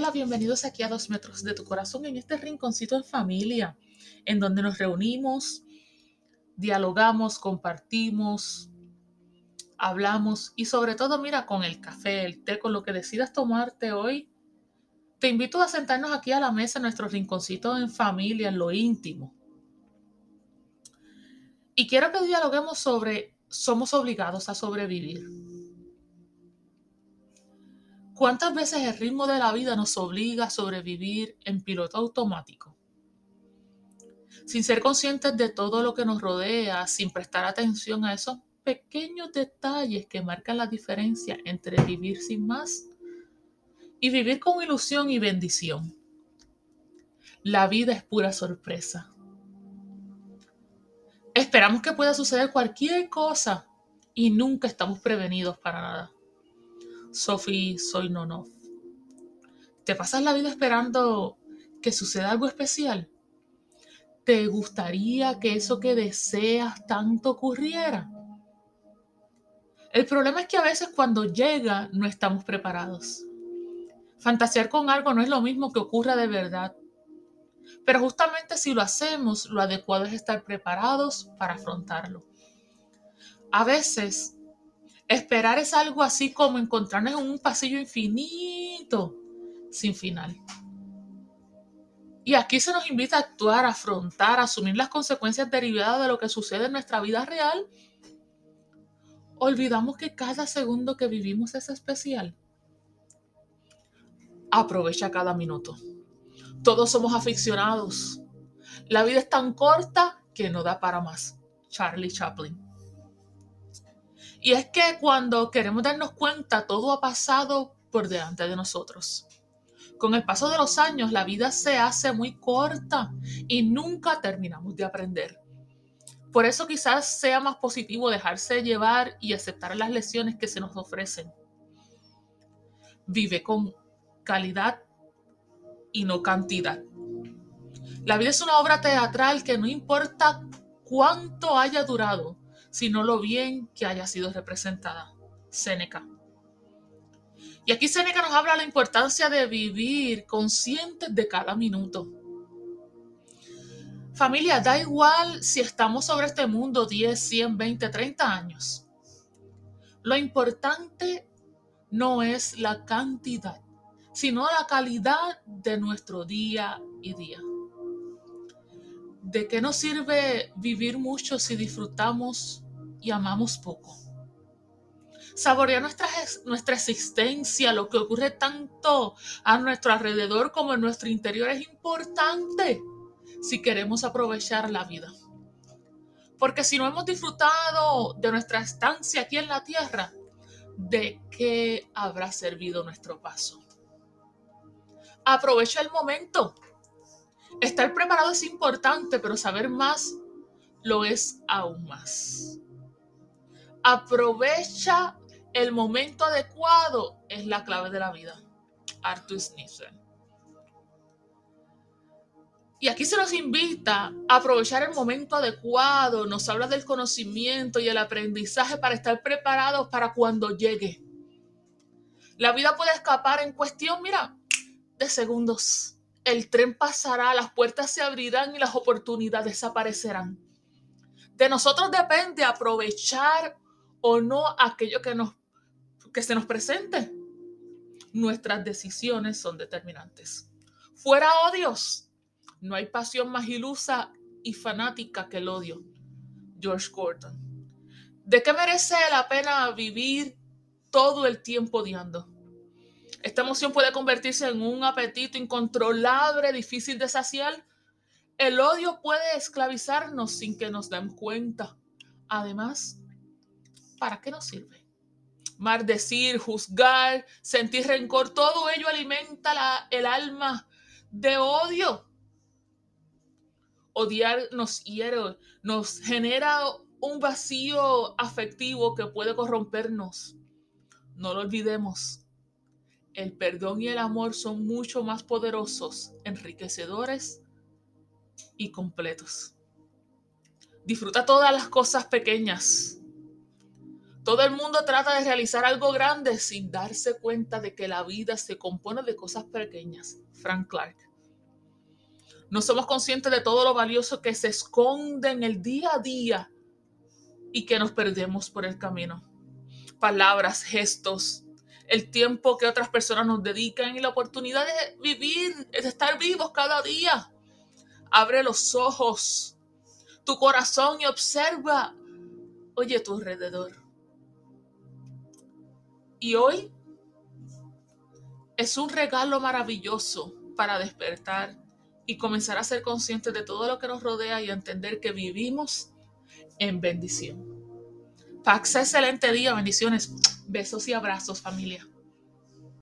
Hola, bienvenidos aquí a dos metros de tu corazón en este rinconcito en familia, en donde nos reunimos, dialogamos, compartimos, hablamos y sobre todo, mira, con el café, el té, con lo que decidas tomarte hoy. Te invito a sentarnos aquí a la mesa en nuestro rinconcito en familia, en lo íntimo. Y quiero que dialoguemos sobre somos obligados a sobrevivir. ¿Cuántas veces el ritmo de la vida nos obliga a sobrevivir en piloto automático? Sin ser conscientes de todo lo que nos rodea, sin prestar atención a esos pequeños detalles que marcan la diferencia entre vivir sin más y vivir con ilusión y bendición. La vida es pura sorpresa. Esperamos que pueda suceder cualquier cosa y nunca estamos prevenidos para nada. Sophie Soy Nonov. ¿Te pasas la vida esperando que suceda algo especial? ¿Te gustaría que eso que deseas tanto ocurriera? El problema es que a veces cuando llega no estamos preparados. Fantasear con algo no es lo mismo que ocurra de verdad. Pero justamente si lo hacemos, lo adecuado es estar preparados para afrontarlo. A veces Esperar es algo así como encontrarnos en un pasillo infinito, sin final. Y aquí se nos invita a actuar, afrontar, a asumir las consecuencias derivadas de lo que sucede en nuestra vida real. Olvidamos que cada segundo que vivimos es especial. Aprovecha cada minuto. Todos somos aficionados. La vida es tan corta que no da para más. Charlie Chaplin. Y es que cuando queremos darnos cuenta, todo ha pasado por delante de nosotros. Con el paso de los años, la vida se hace muy corta y nunca terminamos de aprender. Por eso quizás sea más positivo dejarse llevar y aceptar las lecciones que se nos ofrecen. Vive con calidad y no cantidad. La vida es una obra teatral que no importa cuánto haya durado, sino lo bien que haya sido representada. Séneca. Y aquí Séneca nos habla de la importancia de vivir conscientes de cada minuto. Familia, da igual si estamos sobre este mundo 10, 100, 20, 30 años. Lo importante no es la cantidad, sino la calidad de nuestro día y día. ¿De qué nos sirve vivir mucho si disfrutamos y amamos poco? Saborear nuestra, nuestra existencia, lo que ocurre tanto a nuestro alrededor como en nuestro interior es importante si queremos aprovechar la vida. Porque si no hemos disfrutado de nuestra estancia aquí en la tierra, ¿de qué habrá servido nuestro paso? Aprovecha el momento Estar preparado es importante, pero saber más lo es aún más. Aprovecha el momento adecuado es la clave de la vida. Arthur Sniffen. Y aquí se nos invita a aprovechar el momento adecuado, nos habla del conocimiento y el aprendizaje para estar preparados para cuando llegue. La vida puede escapar en cuestión, mira, de segundos el tren pasará, las puertas se abrirán y las oportunidades desaparecerán. De nosotros depende aprovechar o no aquello que, nos, que se nos presente. Nuestras decisiones son determinantes. Fuera odios. No hay pasión más ilusa y fanática que el odio. George Gordon. ¿De qué merece la pena vivir todo el tiempo odiando? Esta emoción puede convertirse en un apetito incontrolable, difícil de saciar. El odio puede esclavizarnos sin que nos den cuenta. Además, ¿para qué nos sirve? Maldecir, juzgar, sentir rencor, todo ello alimenta el alma de odio. Odiar nos hiere, nos genera un vacío afectivo que puede corrompernos. No lo olvidemos el perdón y el amor son mucho más poderosos, enriquecedores y completos. Disfruta todas las cosas pequeñas. Todo el mundo trata de realizar algo grande sin darse cuenta de que la vida se compone de cosas pequeñas. Frank Clark. No somos conscientes de todo lo valioso que se esconde en el día a día y que nos perdemos por el camino. Palabras, gestos, el tiempo que otras personas nos dedican y la oportunidad de vivir, de estar vivos cada día. Abre los ojos, tu corazón y observa, oye, tu alrededor. Y hoy es un regalo maravilloso para despertar y comenzar a ser conscientes de todo lo que nos rodea y entender que vivimos en bendición. Paxa, excelente día, bendiciones, besos y abrazos familia.